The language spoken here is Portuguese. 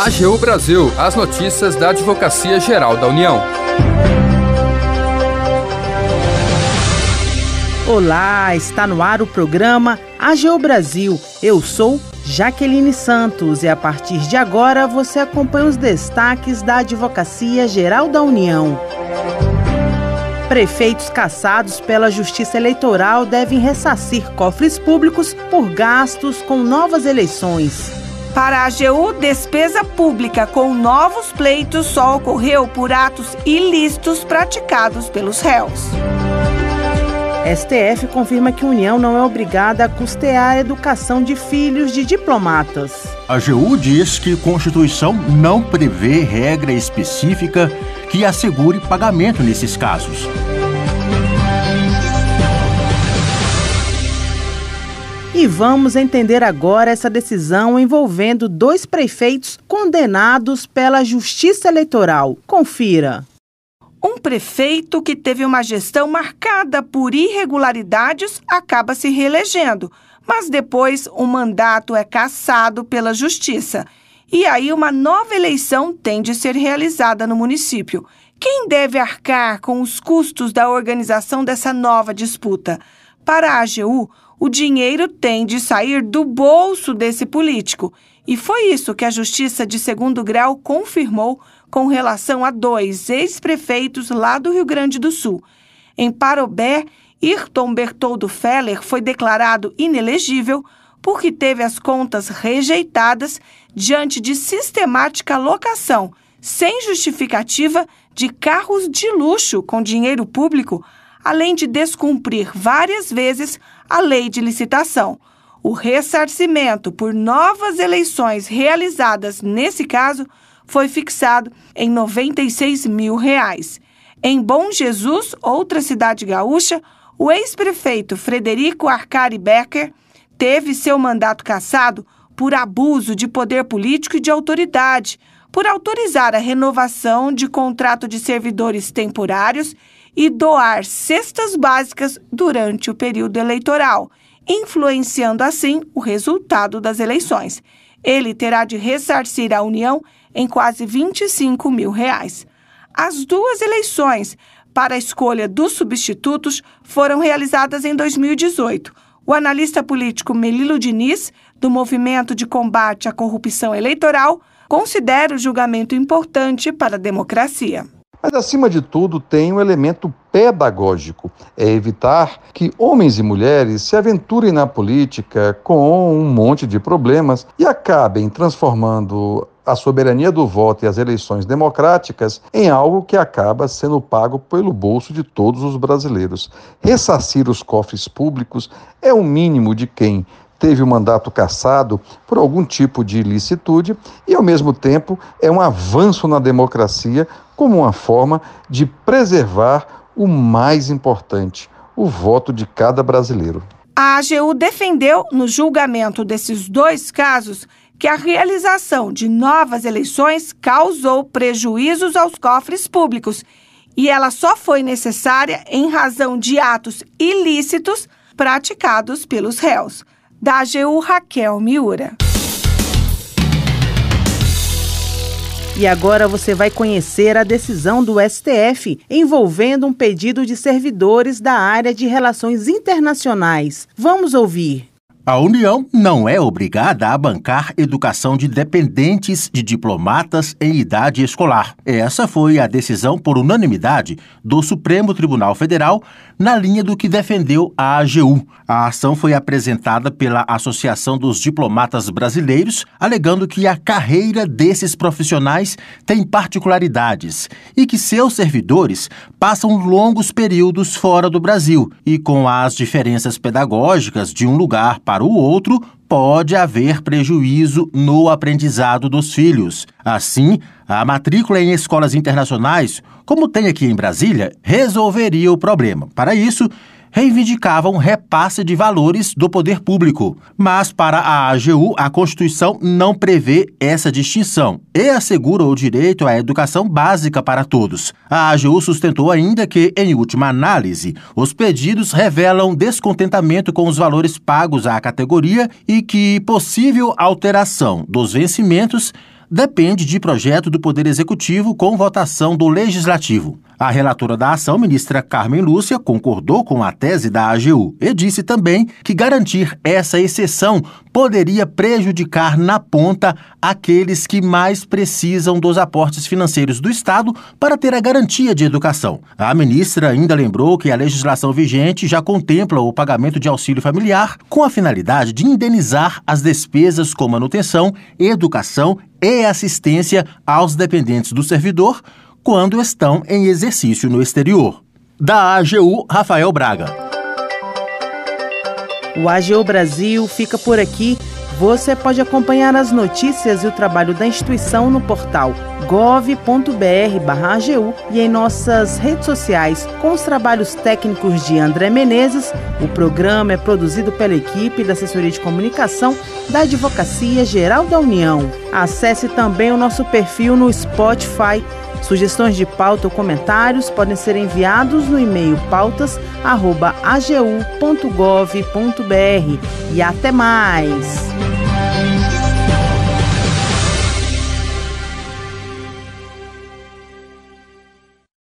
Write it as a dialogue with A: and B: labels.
A: AGU Brasil, as notícias da Advocacia Geral da União.
B: Olá, está no ar o programa AGU Brasil. Eu sou Jaqueline Santos e a partir de agora você acompanha os destaques da Advocacia Geral da União. Prefeitos caçados pela Justiça Eleitoral devem ressarcir cofres públicos por gastos com novas eleições.
C: Para a AGU, despesa pública com novos pleitos só ocorreu por atos ilícitos praticados pelos réus.
B: STF confirma que a União não é obrigada a custear a educação de filhos de diplomatas.
D: A AGU diz que a Constituição não prevê regra específica que assegure pagamento nesses casos.
B: E vamos entender agora essa decisão envolvendo dois prefeitos condenados pela Justiça Eleitoral. Confira.
C: Um prefeito que teve uma gestão marcada por irregularidades acaba se reelegendo, mas depois o mandato é cassado pela Justiça. E aí uma nova eleição tem de ser realizada no município. Quem deve arcar com os custos da organização dessa nova disputa? Para a AGU, o dinheiro tem de sair do bolso desse político. E foi isso que a Justiça de Segundo Grau confirmou com relação a dois ex-prefeitos lá do Rio Grande do Sul. Em Parobé, Irton Bertoldo Feller foi declarado inelegível porque teve as contas rejeitadas diante de sistemática locação, sem justificativa, de carros de luxo com dinheiro público, além de descumprir várias vezes a lei de licitação. O ressarcimento por novas eleições realizadas nesse caso foi fixado em 96 mil reais. Em Bom Jesus, outra cidade gaúcha, o ex-prefeito Frederico Arcari Becker teve seu mandato cassado por abuso de poder político e de autoridade, por autorizar a renovação de contrato de servidores temporários e doar cestas básicas durante o período eleitoral, influenciando assim o resultado das eleições. Ele terá de ressarcir a União em quase 25 mil reais. As duas eleições para a escolha dos substitutos foram realizadas em 2018. O analista político Melilo Diniz, do Movimento de Combate à Corrupção Eleitoral, considera o julgamento importante para a democracia.
E: Mas, acima de tudo, tem um elemento pedagógico: é evitar que homens e mulheres se aventurem na política com um monte de problemas e acabem transformando a soberania do voto e as eleições democráticas em algo que acaba sendo pago pelo bolso de todos os brasileiros. Ressarcir os cofres públicos é o mínimo de quem teve o mandato cassado por algum tipo de ilicitude e, ao mesmo tempo, é um avanço na democracia como uma forma de preservar o mais importante, o voto de cada brasileiro.
C: A AGU defendeu, no julgamento desses dois casos, que a realização de novas eleições causou prejuízos aos cofres públicos e ela só foi necessária em razão de atos ilícitos praticados pelos réus da AGU Raquel Miura.
B: E agora você vai conhecer a decisão do STF envolvendo um pedido de servidores da área de relações internacionais. Vamos ouvir.
D: A União não é obrigada a bancar educação de dependentes de diplomatas em idade escolar. Essa foi a decisão por unanimidade do Supremo Tribunal Federal, na linha do que defendeu a AGU. A ação foi apresentada pela Associação dos Diplomatas Brasileiros, alegando que a carreira desses profissionais tem particularidades e que seus servidores passam longos períodos fora do Brasil e com as diferenças pedagógicas de um lugar para o outro, pode haver prejuízo no aprendizado dos filhos. Assim, a matrícula em escolas internacionais, como tem aqui em Brasília, resolveria o problema. Para isso, reivindicavam repasse de valores do poder público. Mas, para a AGU, a Constituição não prevê essa distinção e assegura o direito à educação básica para todos. A AGU sustentou ainda que, em última análise, os pedidos revelam descontentamento com os valores pagos à categoria e que possível alteração dos vencimentos depende de projeto do Poder Executivo com votação do Legislativo. A relatora da ação, ministra Carmen Lúcia, concordou com a tese da AGU e disse também que garantir essa exceção poderia prejudicar na ponta aqueles que mais precisam dos aportes financeiros do Estado para ter a garantia de educação. A ministra ainda lembrou que a legislação vigente já contempla o pagamento de auxílio familiar com a finalidade de indenizar as despesas com manutenção, educação e assistência aos dependentes do servidor quando estão em exercício no exterior. Da AGU, Rafael Braga.
B: O AGU Brasil fica por aqui. Você pode acompanhar as notícias e o trabalho da instituição no portal gov.br/agu e em nossas redes sociais. Com os trabalhos técnicos de André Menezes, o programa é produzido pela equipe da Assessoria de Comunicação da Advocacia Geral da União. Acesse também o nosso perfil no Spotify Sugestões de pauta ou comentários podem ser enviados no e-mail pautas.agu.gov.br. E até mais!